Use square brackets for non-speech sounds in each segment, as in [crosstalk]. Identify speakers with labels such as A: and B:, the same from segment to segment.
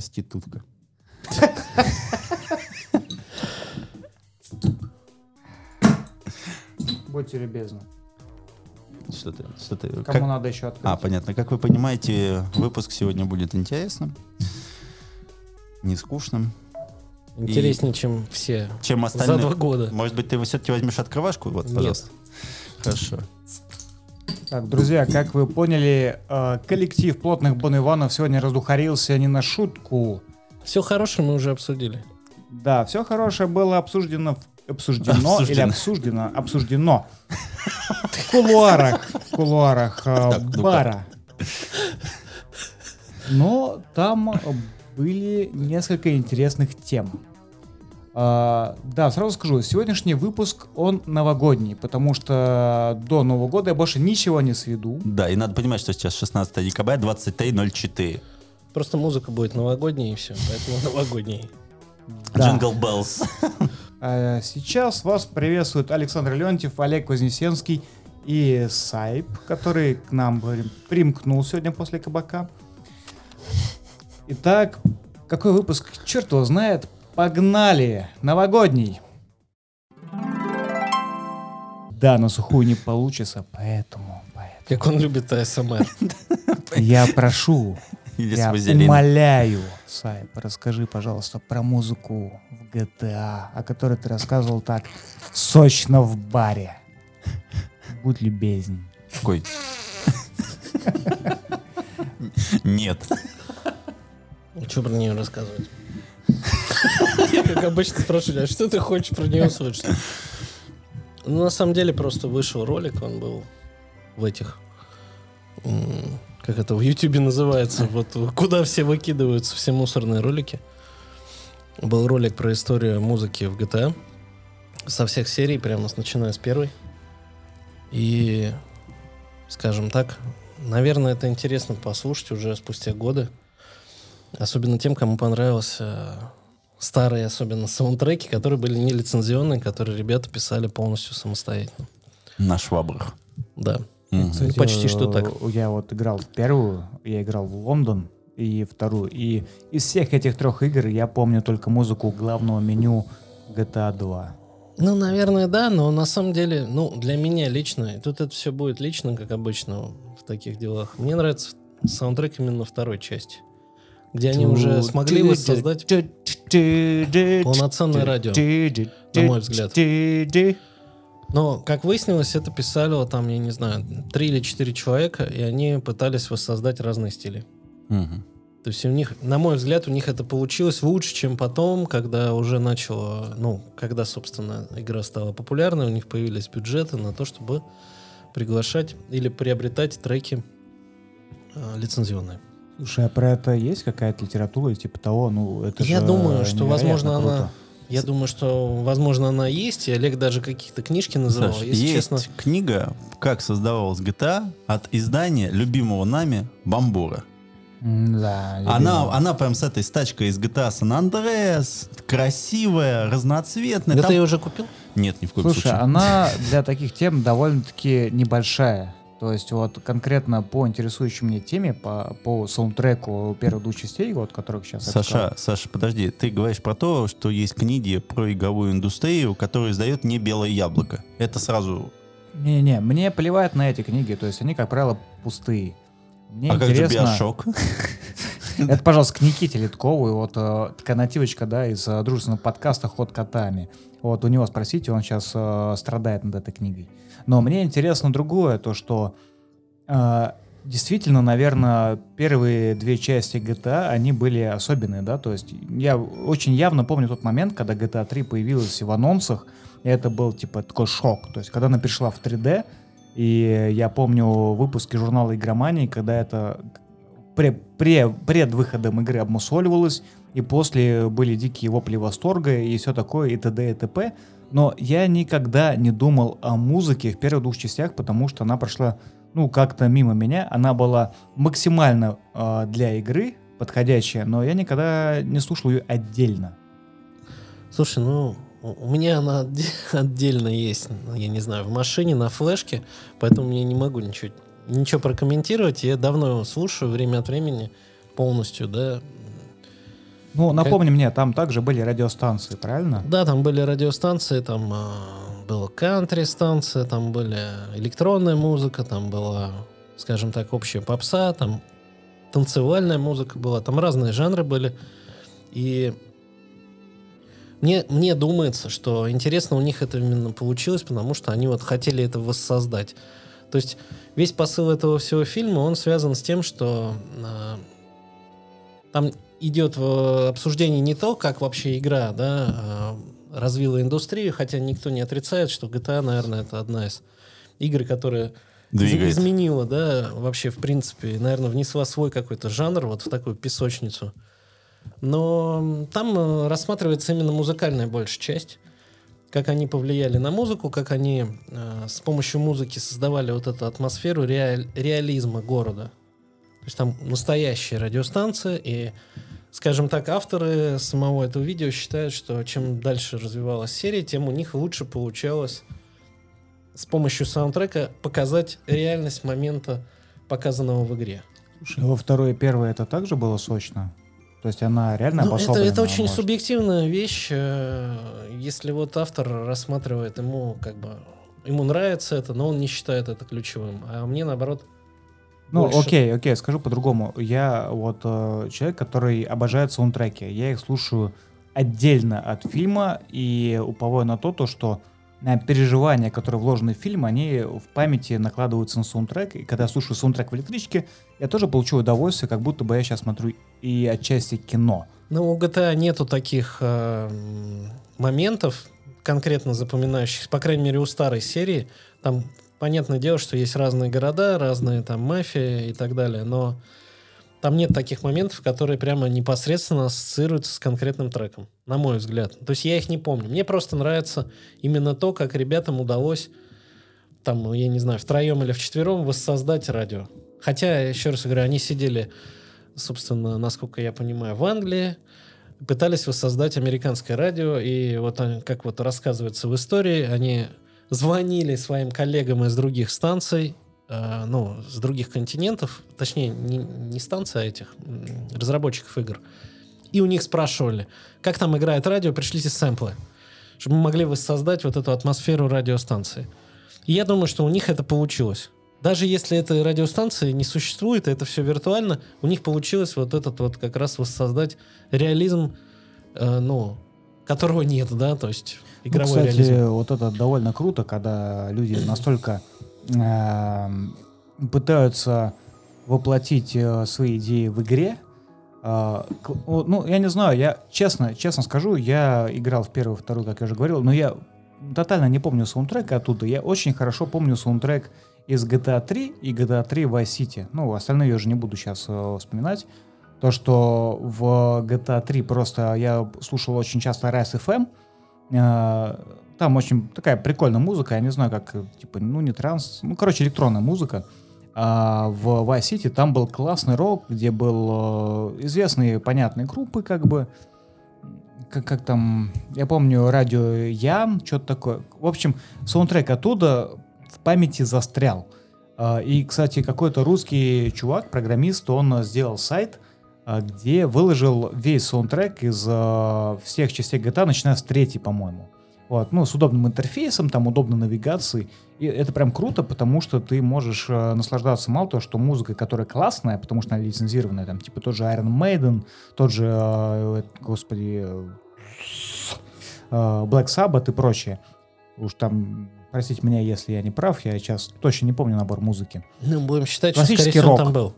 A: Проститутка.
B: Будьте любезны.
A: Что ты, что ты,
B: Кому
A: как-
B: надо еще открыть?
A: А, понятно. Как вы понимаете, выпуск сегодня будет интересным, не скучным,
C: Интереснее, чем все
A: чем
C: за два
A: остальные.
C: года.
A: Может быть, ты все-таки возьмешь открывашку? Вот,
C: Нет.
A: пожалуйста. Хорошо.
B: Так, друзья, как вы поняли, э, коллектив плотных Бон Иванов сегодня раздухарился не на шутку.
C: Все хорошее мы уже обсудили.
B: Да, все хорошее было обсуждено, в- обсуждено, или
A: Обсуждено.
B: обсуждено, обсуждено [laughs] в кулуарах, в кулуарах э, бара. Но там были несколько интересных тем. А, да, сразу скажу, сегодняшний выпуск, он новогодний, потому что до Нового года я больше ничего не сведу.
A: Да, и надо понимать, что сейчас 16 декабря, 23.04.
C: Просто музыка будет новогодней и все, поэтому [laughs] новогодней.
B: Да.
A: Jingle Bells.
B: А Сейчас вас приветствует Александр Леонтьев, Олег Вознесенский и Сайп, который к нам примкнул сегодня после кабака. Итак, какой выпуск, черт его знает, погнали, новогодний. Да, на сухую не получится, поэтому, поэтому
C: Как он любит АСМР.
B: я прошу, я умоляю, Сайп, расскажи, пожалуйста, про музыку в GTA, о которой ты рассказывал так сочно в баре. Будь любезней.
A: Какой? Нет.
C: Что про нее рассказывать? Как обычно спрашиваю, а что ты хочешь про нее слышать? Ну, на самом деле, просто вышел ролик, он был в этих... Как это в Ютубе называется? Вот куда все выкидываются, все мусорные ролики. Был ролик про историю музыки в GTA. Со всех серий, прямо начиная с первой. И, скажем так, наверное, это интересно послушать уже спустя годы. Особенно тем, кому понравился старые, особенно саундтреки, которые были не лицензионные, которые ребята писали полностью самостоятельно.
A: На швабрах.
C: Да.
A: Мгм.
B: Кстати,
C: почти что
B: э,
C: так.
B: Я вот играл в первую, я играл в Лондон и вторую. И из всех этих трех игр я помню только музыку главного меню GTA 2.
C: Ну, наверное, да, но на самом деле, ну, для меня лично, и тут это все будет лично, как обычно в таких делах. Мне нравится саундтрек именно второй части, где они уже смогли воссоздать полноценное радио, на мой взгляд. Но, как выяснилось, это писали там, я не знаю, три или четыре человека, и они пытались воссоздать разные стили.
A: Мгм.
C: То есть у них, на мой взгляд, у них это получилось лучше, чем потом, когда уже начало, ну, когда, собственно, игра стала популярной, у них появились бюджеты на то, чтобы приглашать или приобретать треки э, лицензионные.
B: Слушай, а про это есть какая-то литература, типа того, ну, это
C: Я
B: же
C: думаю, что, возможно, она-
B: круто.
C: Я думаю, что, возможно, она есть, и Олег даже какие-то книжки называл.
A: Саш,
C: Если
A: есть
C: честно,
A: книга «Как создавалась GTA» от издания любимого нами Бамбура.
B: М-да,
A: Она,
B: любимого.
A: она прям с этой с тачкой из GTA San Andreas, красивая, разноцветная.
C: это
A: Там-
C: я уже купил?
A: Нет, ни в коем
B: Слушай,
A: случае.
B: она [laughs] для таких тем довольно-таки небольшая. То есть вот конкретно по интересующей мне теме, по, по саундтреку первых двух частей, вот которых сейчас
A: Саша,
B: сказал.
A: Саша, подожди, ты говоришь про то, что есть книги про игровую индустрию, которые издает не белое яблоко. Это сразу.
B: Не-не, мне плевать на эти книги, то есть они, как правило, пустые. Мне
A: а как же
B: интересно...
A: Биошок? [laughs]
B: Это, пожалуйста, к Никите Литкову, и вот э, такая нативочка, да, из э, дружественного подкаста «Ход котами». Вот у него спросите, он сейчас э, страдает над этой книгой. Но мне интересно другое, то что э, действительно, наверное, первые две части GTA, они были особенные, да, то есть я очень явно помню тот момент, когда GTA 3 появилась в анонсах, и это был, типа, такой шок. То есть, когда она перешла в 3D, и я помню выпуски журнала «Игромании», когда это пре, пре, пред выходом игры обмусоливалось, и после были дикие вопли восторга и все такое, и т.д. и т.п. Но я никогда не думал о музыке в первых двух частях, потому что она прошла, ну, как-то мимо меня. Она была максимально э, для игры подходящая, но я никогда не слушал ее отдельно.
C: Слушай, ну, у меня она отде- [laughs] отдельно есть, я не знаю, в машине, на флешке, поэтому я не могу ничего, ничего прокомментировать. Я давно слушаю время от времени полностью, да.
B: Ну, напомни мне, там также были радиостанции, правильно?
C: Да, там были радиостанции, там а, была кантри-станция, там были электронная музыка, там была, скажем так, общая попса, там танцевальная музыка была, там разные жанры были. И мне, мне думается, что интересно у них это именно получилось, потому что они вот хотели это воссоздать. То есть весь посыл этого всего фильма, он связан с тем, что э, там идет в обсуждение не то, как вообще игра, да, э, развила индустрию, хотя никто не отрицает, что GTA, наверное, это одна из игр, которая
A: Двигает.
C: изменила, да, вообще, в принципе, наверное, внесла свой какой-то жанр вот в такую песочницу. Но там э, рассматривается именно музыкальная большая часть. Как они повлияли на музыку, как они э, с помощью музыки создавали вот эту атмосферу реаль- реализма города. То есть там настоящая радиостанция, и, скажем так, авторы самого этого видео считают, что чем дальше развивалась серия, тем у них лучше получалось с помощью саундтрека показать реальность момента, показанного в игре.
B: Слушай, во второй и первой это также было сочно? То есть она реально
C: Ну, это, это очень
B: может?
C: субъективная вещь. э, Если вот автор рассматривает ему как бы ему нравится это, но он не считает это ключевым. А мне наоборот.
B: Ну,
C: больше-
B: окей, окей, скажу по-другому. Я вот э, человек, который обожает саундтреки. Я их слушаю отдельно от фильма и уповаю на то, то что э, переживания, которые вложены в фильм, они в памяти накладываются на саундтрек. И когда я слушаю саундтрек в электричке, я тоже получу удовольствие, как будто бы я сейчас смотрю и отчасти кино.
C: Ну, у GTA нету таких э, моментов, конкретно запоминающихся, по крайней мере, у старой серии. Там, понятное дело, что есть разные города, разные там мафии и так далее, но там нет таких моментов, которые прямо непосредственно ассоциируются с конкретным треком, на мой взгляд. То есть я их не помню. Мне просто нравится именно то, как ребятам удалось, там, я не знаю, втроем или вчетвером воссоздать радио. Хотя, еще раз говорю, они сидели, собственно, насколько я понимаю, в Англии, пытались воссоздать американское радио, и вот они, как вот рассказывается в истории, они звонили своим коллегам из других станций, э, ну, с других континентов, точнее, не, не станций, а этих разработчиков игр, и у них спрашивали, как там играет радио, пришлите сэмплы, чтобы мы могли воссоздать вот эту атмосферу радиостанции. И я думаю, что у них это получилось. Даже если этой радиостанции не существует, это все виртуально, у них получилось вот этот вот как раз воссоздать реализм, э, ну, которого нет, да, то есть
B: Ну,
C: игровой
B: кстати,
C: реализм.
B: вот это довольно круто, когда люди настолько эм, пытаются воплотить э, свои идеи в игре. О, ну, я не знаю, я честно, честно скажу, я играл в первую, вторую, как я уже говорил, но я тотально не помню саундтрека оттуда. Я очень хорошо помню саундтрек из GTA 3 и GTA 3 Vice City. Ну, остальные я уже не буду сейчас вспоминать. То, что в GTA 3 просто я слушал очень часто Rise FM, Э, Там очень такая прикольная музыка, я не знаю, как, типа, ну не транс, ну, короче, электронная музыка. А в Vice City там был классный рок, где был э, известные, понятные группы, как бы, как, как там, я помню, радио Ян, что-то такое. В общем, саундтрек оттуда в памяти застрял. А, И, кстати, какой-то русский чувак, программист, он э, сделал сайт, а, где выложил весь саундтрек из э, всех частей GTA, начиная с третьей, по-моему. Вот, ну, с удобным интерфейсом, там удобной навигацией. И это прям круто, потому что ты можешь э, наслаждаться мало того, что музыкой, которая классная, потому что она лицензированная, там, типа тот же Iron Maiden, тот же, э, господи, э, Black Sabbath и прочее. Уж там, простите меня, если я не прав, я сейчас точно не помню набор музыки.
C: Ну, будем считать, что, скорее всего,
B: рок.
C: там был.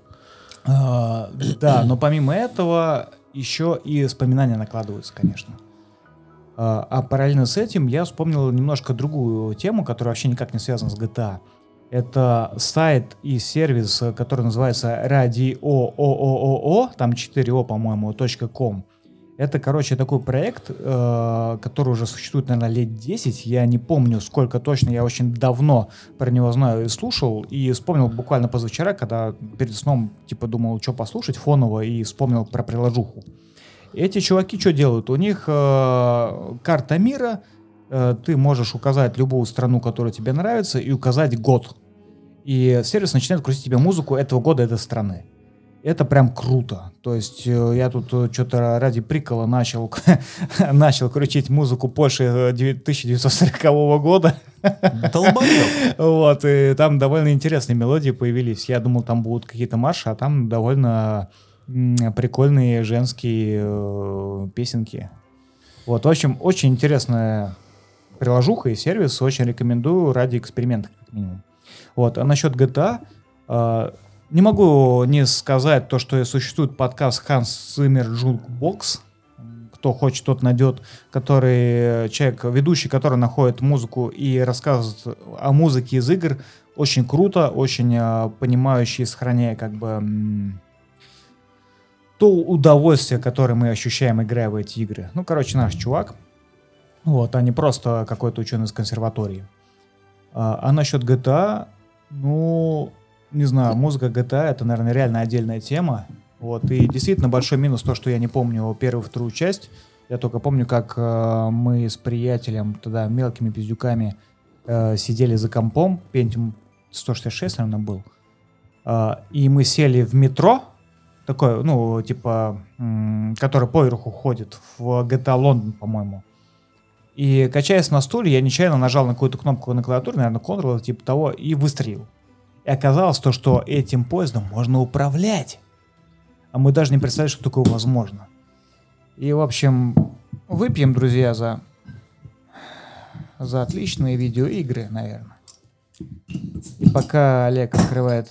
B: А, да, но помимо этого еще и вспоминания накладываются, конечно. А, а параллельно с этим я вспомнил немножко другую тему, которая вообще никак не связана с GTA. Это сайт и сервис, который называется radio.oo, там 4o, по-моему, .com. Это, короче, такой проект, э, который уже существует, наверное, лет 10. Я не помню, сколько точно. Я очень давно про него знаю и слушал. И вспомнил буквально позавчера, когда перед сном, типа, думал, что послушать фоново, и вспомнил про приложуху. Эти чуваки что делают? У них э, карта мира, э, ты можешь указать любую страну, которая тебе нравится, и указать год. И сервис начинает крутить тебе музыку этого года этой страны. Это прям круто. То есть э, я тут что-то ради прикола начал, [laughs] начал крутить музыку Польши э, 1940 года.
A: Долбоёб. [laughs]
B: Вот, и там довольно интересные мелодии появились. Я думал, там будут какие-то марши, а там довольно прикольные женские э, песенки. Вот, в общем, очень интересная приложуха и сервис. Очень рекомендую ради эксперимента, как минимум. Вот, а насчет GTA, э, не могу не сказать то, что существует подкаст Hans Zimmer Jukebox. Кто хочет, тот найдет, который э, человек, ведущий, который находит музыку и рассказывает о музыке из игр. Очень круто, очень э, понимающий, сохраняя как бы то удовольствие, которое мы ощущаем, играя в эти игры. Ну, короче, наш чувак. Вот, а не просто какой-то ученый из консерватории. А, а насчет GTA, ну, не знаю, музыка GTA это, наверное, реально отдельная тема. Вот, и действительно большой минус то, что я не помню первую, вторую часть. Я только помню, как э, мы с приятелем, тогда мелкими пиздюками, э, сидели за компом, Pentium 166, наверное, был. Э, и мы сели в метро, такое, ну, типа, м, который поверху ходит, в GTA Лондон, по-моему. И качаясь на стуле, я нечаянно нажал на какую-то кнопку на клавиатуре, наверное, Ctrl, типа того, и выстрелил. И оказалось то, что этим поездом можно управлять. А мы даже не представляли, что такое возможно. И, в общем, выпьем, друзья, за, за отличные видеоигры, наверное. И пока Олег открывает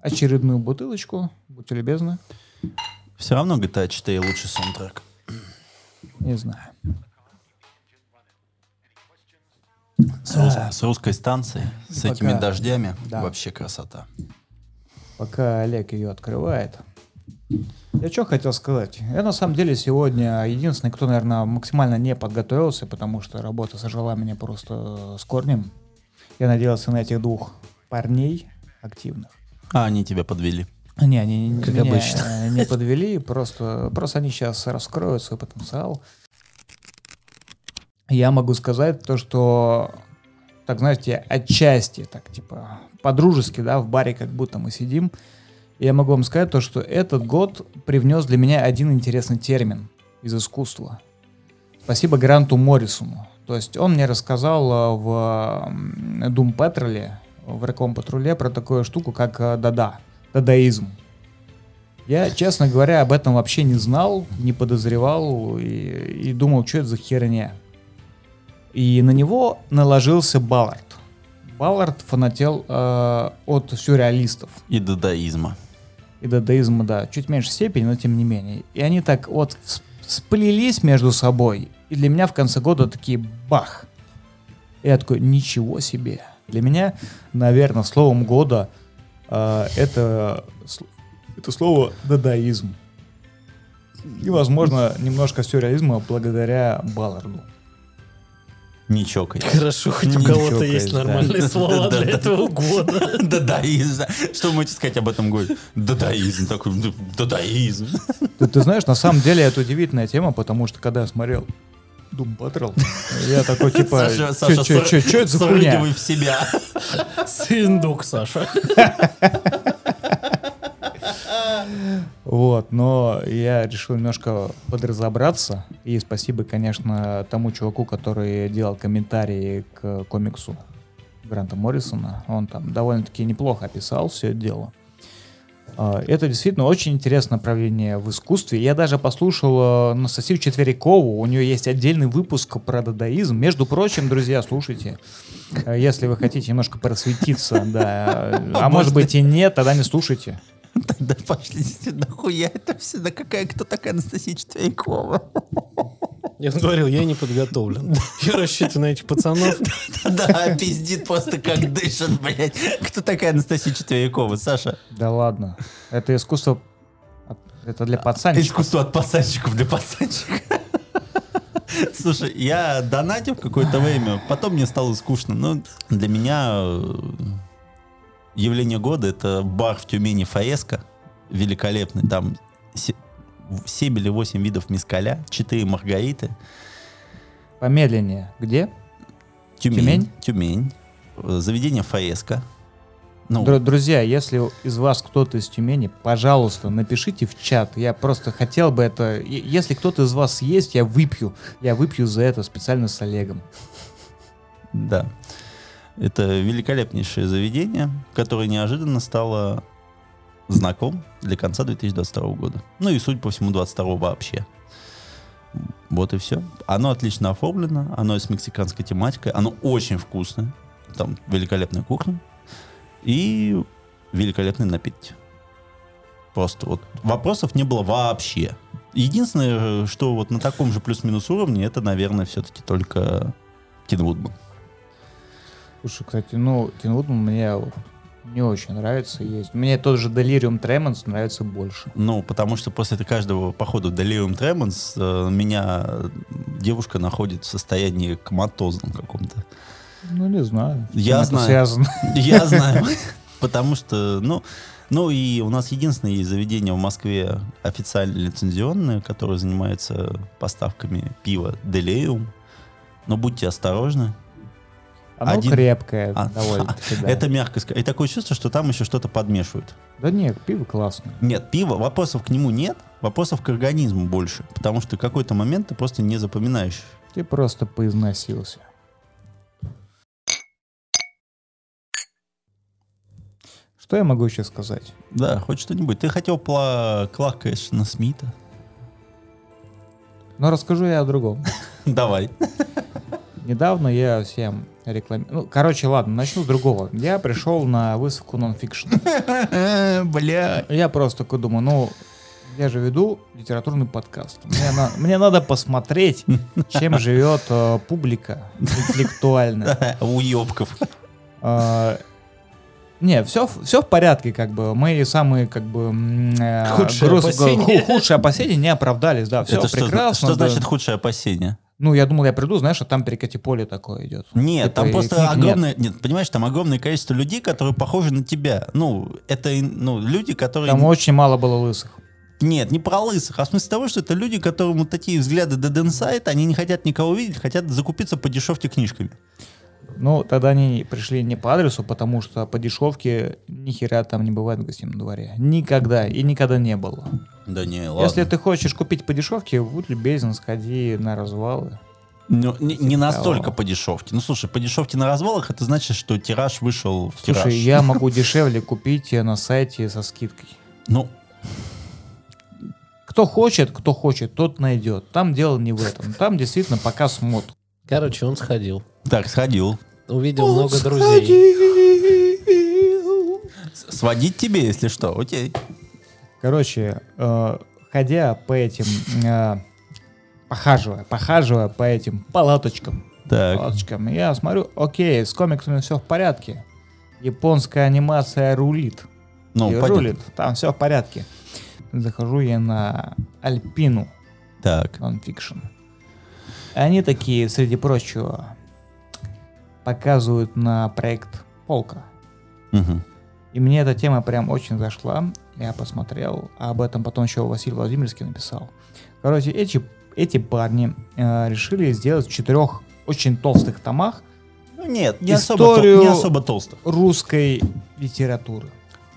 B: очередную бутылочку, будьте любезны,
A: Все равно GTA 4 лучший саундтрек.
B: не знаю.
A: С, рус- с русской станции, с
B: Пока-
A: этими дождями.
B: Да.
A: Вообще красота.
B: пока Олег ее открывает. Я что хотел сказать? Я на самом деле сегодня единственный, кто, наверное, максимально не подготовился, потому что работа сожрала меня просто с корнем. Я надеялся на этих двух парней активных.
A: А они тебя подвели.
B: Не, они
C: Как
B: меня
C: обычно.
B: не подвели, просто, просто они сейчас раскроют свой потенциал. Я могу сказать то, что, так знаете, отчасти, так типа по-дружески, да, в баре как будто мы сидим. Я могу вам сказать то, что этот год привнес для меня один интересный термин из искусства. Спасибо Гранту Моррисону. То есть он мне рассказал э, в Doom Patrol, в Реком Патруле про такую штуку, как э, дада, дадаизм. Я, честно говоря, об этом вообще не знал, не подозревал и, и думал, что это за херня. И на него наложился Баллард. Баллард фанател э, от сюрреалистов
A: И дадаизма.
B: и дадаизма, да, чуть меньше степени, но тем не менее. И они так вот сплелись между собой, и для меня в конце года такие бах. И я такой, ничего себе. Для меня, наверное, словом года э, это, это слово дадаизм. И, возможно, немножко сюрреализма благодаря Балларду.
A: Не чокай.
C: Хорошо, хоть у кого-то есть нормальные слова для этого года. [laughs]
A: Дадаизм. Что вы можете сказать об этом годе? Дадаизм. Такой, дадаизм.
B: Ты, знаешь, на самом деле это удивительная тема, потому что когда я смотрел Doom Patrol, я такой типа, что это за хуйня?
A: в себя.
C: Сындук, Саша. [laughs]
B: Вот, но я решил немножко подразобраться. И спасибо, конечно, тому чуваку, который делал комментарии к комиксу Гранта Моррисона. Он там довольно-таки неплохо описал все это дело. А, Это действительно очень интересное направление в искусстве. Я даже послушал э, Анастасию Четверикову. У нее есть отдельный выпуск про дадаизм. Между прочим, друзья, слушайте. э, Если вы хотите немножко просветиться, да. А может быть и нет, тогда не слушайте. [laughs]
A: Да пошли нахуя это все? Да какая, кто такая Анастасия Четверякова?
C: Я говорил, я не подготовлен. Я рассчитываю на этих пацанов. [laughs]
A: Да, пиздит просто как дышит, блядь. Кто такая Анастасия Четверякова, Саша?
B: Да ладно. Это искусство... Это для пацанчиков.
A: Искусство от пацанчиков для пацанчиков. [laughs] Слушай, я донатил какое-то время, потом мне стало скучно. Но для меня э, явление года это бар в Тюмени Фаеска. Великолепный. Там 7 или 8 видов мискаля, 4 маргариты.
B: Помедленнее. Где?
A: Тюмень.
B: Тюмень?
A: Тюмень. Заведение Фаеска. Ну,
B: Дру- Друзья, если из вас кто-то из Тюмени, пожалуйста, напишите в чат. Я просто хотел бы это... Если кто-то из вас есть, я выпью. Я выпью за это специально с Олегом.
A: Да. Это великолепнейшее заведение, которое неожиданно стало знаком для конца 2022 года. Ну и, судя по всему, 22 вообще. Вот и все. Оно отлично оформлено, оно с мексиканской тематикой, оно очень вкусное. Там великолепная кухня и великолепные напитки. Просто вот вопросов не было вообще. Единственное, что вот на таком же плюс-минус уровне, это, наверное, все-таки только Тин Вудман.
B: Слушай, кстати, ну, Тин Вудман мне вот не очень нравится есть. Мне тот же Delirium Tremens нравится больше.
A: Ну, потому что после каждого похода в Delirium Tremens э, меня девушка находит в состоянии коматозном каком-то.
B: Ну, не знаю.
A: Я знаю.
B: связано. [laughs]
A: Я знаю. Потому что, ну, ну и у нас единственное есть заведение в Москве официально лицензионное, которое занимается поставками пива Delirium. Но будьте осторожны.
B: Оно
A: Один-
B: крепкое
A: А,
B: довольно-таки, [laughs] да.
A: Это мягко сказать. И такое чувство, что там еще что-то подмешивают.
B: Да нет, пиво классное.
A: Нет, пиво, вопросов к нему нет, вопросов к организму больше. Потому что в какой-то момент ты просто не запоминаешь.
B: Ты просто поизносился. Что я могу еще сказать?
A: Да, хоть что-нибудь. Ты хотел про Кларка Эшена Смита?
B: Но расскажу я о другом. [laughs]
A: Давай. [laughs]
B: Недавно я всем рекламирую. Ну, короче, ладно, начну с другого. Я пришел на выставку нонфикшн. [laughs]
A: Бля.
B: Я просто такой думаю, ну, я же веду литературный подкаст. Мне, на- мне надо посмотреть, чем живет э, публика интеллектуальная. [laughs]
A: Уебков.
B: А, Не, все, все в порядке, как бы. Мы самые, как бы, э,
C: Худшие
B: груз-
C: опасения.
B: ху- худшие опасения не оправдались, да, все
A: Это что,
B: прекрасно.
A: что
B: да.
A: значит худшее опасение?
B: Ну, я думал, я приду, знаешь, а там перекати поле такое идет.
A: Нет,
B: Типа,
A: там просто
B: книг нет.
A: огромное, нет. понимаешь, там огромное количество людей, которые похожи на тебя. Ну, это, ну, люди, которые...
B: Там очень мало было лысых.
A: Нет, не про лысых, а в смысле того, что это люди, которым вот такие взгляды Dead Inside, они не хотят никого видеть, хотят закупиться по дешевке книжками.
B: Ну, тогда они пришли не по адресу, потому что по дешевке ни хера там не бывает в гостином дворе. Никогда и никогда не было.
A: Да не, ладно.
B: Если ты хочешь купить по дешевке, будь любезен, сходи на развалы.
A: Ну, не, не настолько по дешевке. Ну, слушай, по дешевке на развалах, это значит, что тираж вышел в
B: Слушай,
A: тираж.
B: я [laughs] могу дешевле купить на сайте со скидкой.
A: Ну,
B: Кто хочет, кто хочет, тот найдет. Там дело не в этом. Там действительно показ мод.
C: Короче, он сходил.
A: Так, сходил.
C: Увидел много друзей.
A: С- Сводить тебе, если что, окей.
B: Короче, э, ходя по этим, э, похаживая, похаживая по этим палаточкам,
A: Так,
B: палаточкам, я смотрю, окей, с комиксами все в порядке. Японская анимация рулит.
A: ну,
B: И рулит, там все в порядке. Захожу я на Альпину
A: Так,
B: нонфикшн. Они такие, среди прочего, показывают на проект Полка.
A: мгм.
B: И мне эта тема прям очень зашла. Я посмотрел, а об этом потом еще Василий Владимирский написал. Короче, эти, эти парни э, решили сделать в четырех очень толстых томах
A: Ну, нет, не особо,
B: Историю-
A: не особо толсто.
B: русской литературы.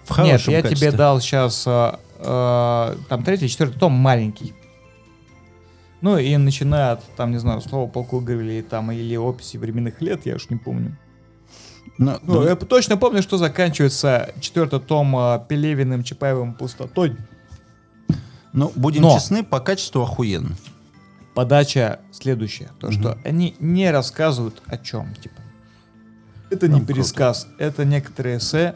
A: В
B: Нет, я
A: качестве.
B: тебе дал сейчас там третий, четвертый том маленький. Ну и начиная от, там, не знаю, слова полку говорили, там, или описи временных лет, я уж не помню.
A: Ну,
B: Ну,
A: да.
B: я точно помню, что заканчивается четвертый том э, Пелевиным, Чапаевым пустотой.
A: Ну, будем
B: Но.
A: честны, по качеству охуенно.
B: Подача следующая. То, что они не рассказывают о чем. Типа. Это не
A: Ну,
B: пересказ, это некоторые эссе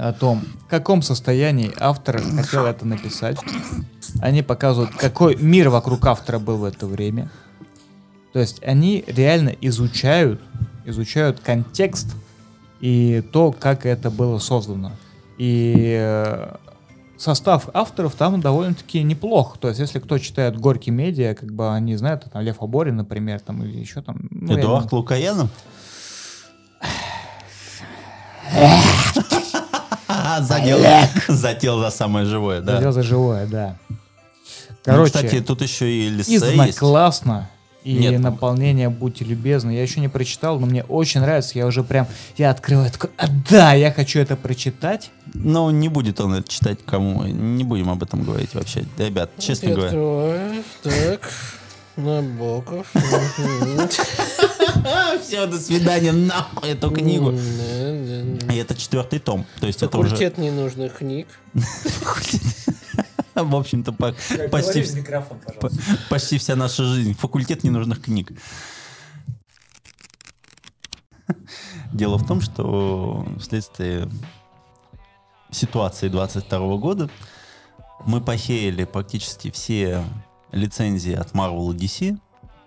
B: о том, в каком состоянии автор хотел это написать. Они показывают, какой мир вокруг автора был в это время. То есть они реально изучают, изучают контекст и то, как это было создано. И э, состав авторов там довольно-таки неплох. То есть, если кто читает Горький медиа, как бы они знают, там Лев Аборин, например, там или еще там. ну,
A: Эдуард Лукаянов? Задел, [laughs] задел за самое живое, да.
B: Задел за живое, да.
A: Ну,
B: Короче,
A: кстати, тут еще и Лисе есть.
B: изнакладно, И
A: Нет.
B: наполнение «Будьте любезны». Я еще не прочитал, но мне очень нравится. Я уже прям, я открываю, такой, а да, я хочу это прочитать.
A: Но не будет он это читать кому. Не будем об этом говорить вообще. Ребят, честно
C: Я
A: говоря.
C: открываю. Так. Набоков. [laughs]
A: Все, до свидания, нахуй эту книгу. И это четвертый том. То есть это уже,
C: Факультет ненужных книг. [laughs]
A: в общем-то, по- почти, почти вся наша жизнь. Факультет ненужных книг. [laughs] Дело в том, что вследствие ситуации 22 года мы похерили практически все лицензии от Marvel и DC,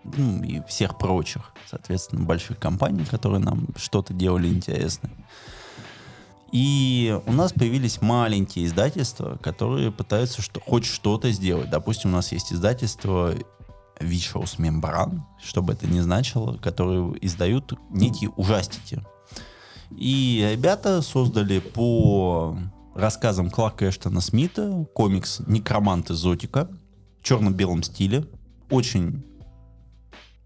A: ну, и всех прочих, соответственно, больших компаний, которые нам что-то делали интересное. И у нас появились маленькие издательства, которые пытаются что, хоть что-то сделать. Допустим, у нас есть издательство Vicious Membran, что бы это ни значило, которые издают некие ужастики. И ребята создали по рассказам Кларка Эштона Смита комикс «Некроманты Зотика» в черно-белом стиле. Очень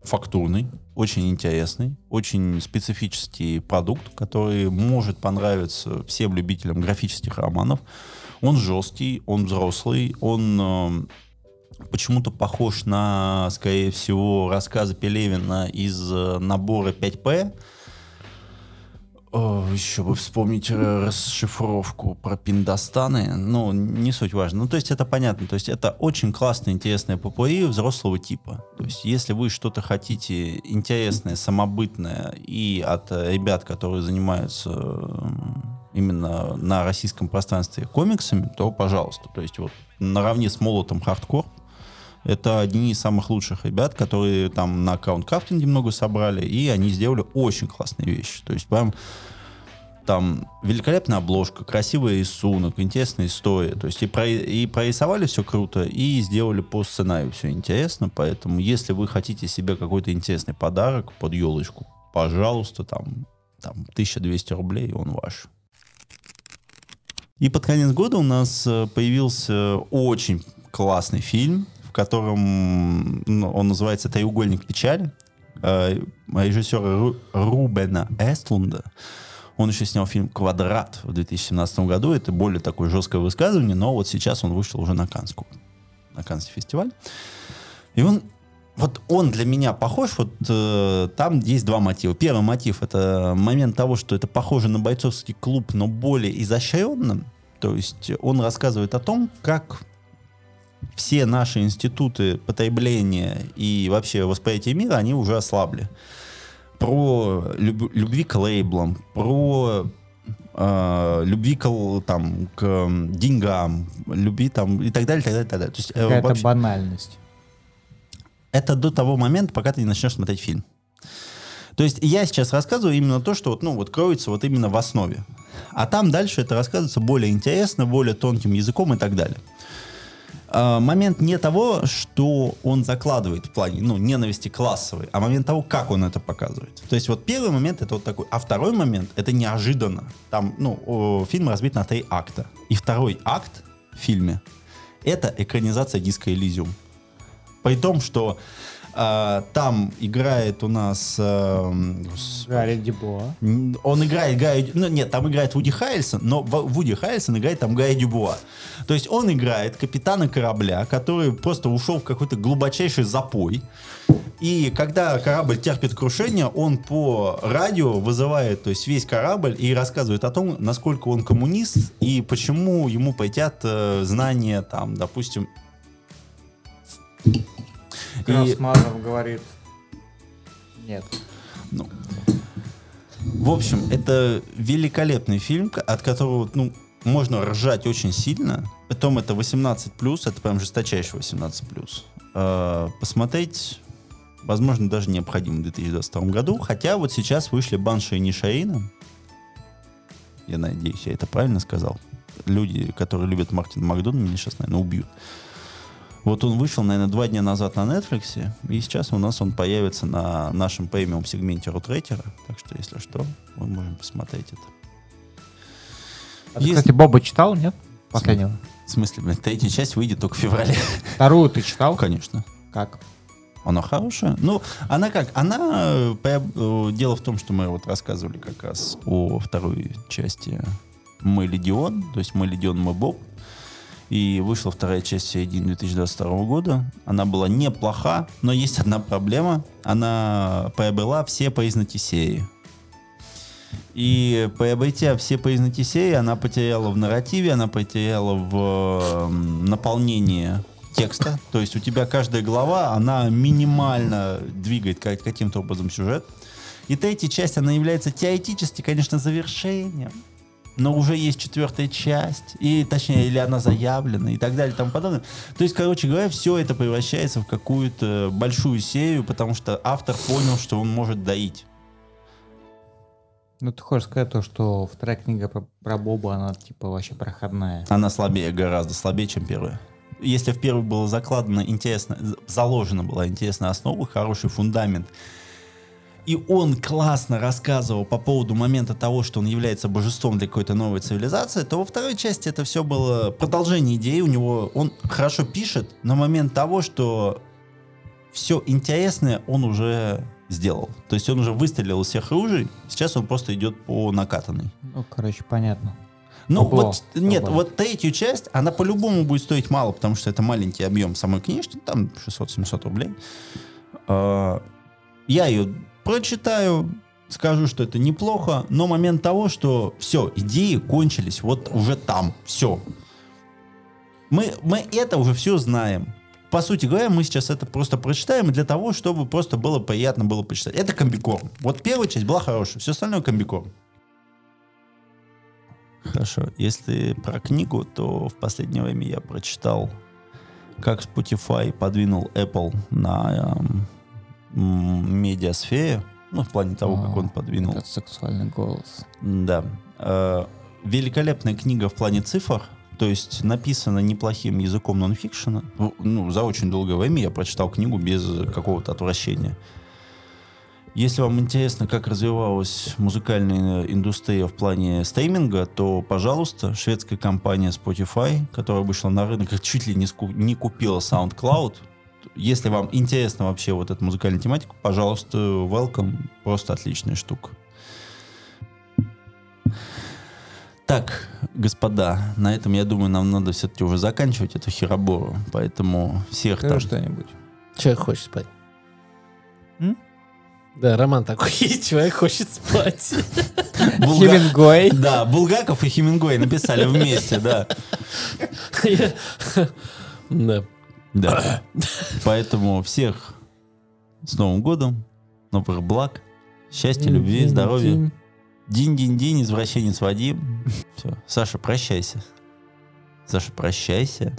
A: фактурный, очень интересный, очень специфический продукт, который может понравиться всем любителям графических романов. Он жесткий, он взрослый, он э, почему-то похож на, скорее всего, рассказы Пелевина из э, набора 5П. Еще бы вспомнить э, расшифровку про пиндостаны. Ну, не суть важно. Ну, то есть это понятно. То есть это очень классная, интересная попури взрослого типа. То есть если вы что-то хотите интересное, самобытное и от э, ребят, которые занимаются м, именно на российском пространстве комиксами, то пожалуйста. То есть вот наравне с молотом хардкор это одни из самых лучших ребят, которые там на аккаунт-крафтинге много собрали, и они сделали очень классные вещи. То есть прям там великолепная обложка, красивый рисунок, интересная история. То есть и, про, и прорисовали все круто, и сделали по сценарию все интересно. Поэтому, если вы хотите себе какой-то интересный подарок под елочку, пожалуйста, там, там 1200 рублей, он ваш. И под конец года у нас э, появился очень классный фильм, котором он называется «Треугольник печали» э, режиссера Ру- Рубена Эстлунда. Он еще снял фильм «Квадрат» в 2017 году. Это более такое жесткое высказывание, но вот сейчас он вышел уже на Канскую, на Канский фестиваль. И он, вот он для меня похож, вот э, там есть два мотива. Первый мотив — это момент того, что это похоже на бойцовский клуб, но более изощренно. То есть он рассказывает о том, как все наши институты потребления и вообще восприятия мира, они уже ослабли. Про люб- любви к лейблам, про э, любви к, там, к деньгам, любви там и так далее, так далее, так далее. То есть, э,
B: Какая-то
A: вообще-
B: банальность.
A: это до того момента, пока ты не начнешь смотреть фильм. То есть я сейчас рассказываю именно то, что вот, ну, вот кроется вот именно в основе. А там дальше это рассказывается более интересно, более тонким языком и так далее. А, момент не того, что он закладывает в плане, ну, ненависти классовой, а момент того, как он это показывает. То есть вот первый момент это вот такой, а второй момент это неожиданно. Там, ну, фильм разбит на три акта. И второй акт в фильме это экранизация диска Elysium. При том, что а, там играет у нас... господи,
B: Гарри Дебуа.
A: Н- Он играет Гая... Ну, нет, там играет Вуди Харрельсон, но Вуди Харрельсон играет там Гая Дюбуа. То есть он играет капитана корабля, который просто ушел в какой-то глубочайший запой. И когда корабль терпит крушение, он по радио вызывает то есть весь корабль и рассказывает о том, насколько он коммунист и почему ему пойдят э, знания, там, допустим... И-
B: Красмазов говорит. Нет.
A: Ну, в общем, это великолепный фильм, от которого, ну, можно ржать очень сильно. Потом это 18+, это прям жесточайший 18+. Э, посмотреть, возможно, даже необходимо в 2022 году. Хотя вот сейчас вышли Банши и Нишаина. Я надеюсь, я это правильно сказал. Люди, которые любят Мартина Макдона, меня сейчас, наверное, убьют. Вот он вышел, наверное, два дня назад на Netflix, и сейчас у нас он появится на нашем премиум сегменте Рутрейтера. Так что, если что, мы можем посмотреть это.
B: А ты,
A: Есть-
B: кстати, Боба читал, нет? Последнего.
A: В смысле, блин, третья часть выйдет только в феврале.
B: Вторую ты читал?
A: Конечно.
B: Как?
A: Она хорошая. Ну, она как? Она... э, э, Дело в том, что мы вот рассказывали как раз о второй части «Мы Легион», то есть «Мы Легион, мы Боб». И вышла вторая часть в середине 2022 года. Она была неплоха, но есть одна проблема. Она приобрела все признаки серии. И приобретя все признаки серии, она потеряла в нарративе, она потеряла в наполнении текста. То есть у тебя каждая глава, она минимально двигает как- каким-то образом сюжет. И третья часть, она является теоретически, конечно, завершением. Но уже есть четвертая часть, и точнее, или она заявлена, и так далее, и тому подобное. То есть, короче говоря, все это превращается в какую-то большую серию, потому что автор понял, что он может доить.
B: Ну, ты хочешь сказать то, что вторая книга про, про Боба, она типа вообще проходная.
A: Она слабее, гораздо слабее, чем первая. Если в первой было закладано интересно, заложена была интересная основа, хороший фундамент, и он классно рассказывал по поводу момента того, что он является божеством для какой-то новой цивилизации, то во второй части это все было продолжение идеи. У него он хорошо пишет, но момент того, что все интересное он уже сделал. То есть он уже выстрелил из всех ружей, сейчас он просто идет по накатанной.
B: Ну, короче, понятно.
A: Ну,
B: Ого,
A: вот, нет,
B: ого.
A: вот третью часть, она по-любому будет стоить мало, потому что это маленький объем самой книжки, там 600-700 рублей. А, Я ее прочитаю, скажу, что это неплохо, но момент того, что все, идеи кончились вот уже там, все. Мы, мы это уже все знаем. По сути говоря, мы сейчас это просто прочитаем для того, чтобы просто было приятно было почитать. Это комбикорм. Вот первая часть была хорошая, все остальное комбикорм. Хорошо. Если про книгу, то в последнее время я прочитал, как Spotify подвинул Apple на эм, медиасфере. Ну, в плане того, как
B: А,
A: он подвинул.
B: Этот сексуальный голос.
A: Да. Э, великолепная книга в плане цифр. То есть написана неплохим языком нонфикшена. Ну, Ну, за очень долгое время я прочитал книгу без какого-то отвращения. Если вам интересно, как развивалась музыкальная индустрия в плане стриминга, то, пожалуйста, шведская компания Spotify, которая вышла на рынок, [laughs] чуть ли не, не купила SoundCloud. Если вам интересна вообще вот эта музыкальная тематика, пожалуйста, welcome. Просто отличная штука. Так, господа, на этом, я думаю, нам надо все-таки уже заканчивать эту херобору. Поэтому всех
B: Скажи
A: там...
B: что-нибудь.
C: Человек хочет спать.
B: М?
C: Да, Роман такой [laughs] есть, человек хочет спать. [laughs]
A: Булга-
B: Хемингуэй.
A: Да, Булгаков и Хемингуэй написали вместе, да.
C: Да.
A: Да. Поэтому всех с Новым годом, новых благ, счастья, любви, здоровья. Динь-динь-динь, извращенец Вадим. Все. Саша, прощайся. Саша, прощайся.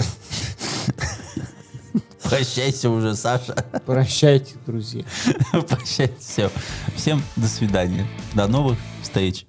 A: Прощайся уже, Саша.
B: Прощайте, друзья.
A: Прощайся. Все. Всем до свидания. До новых встреч.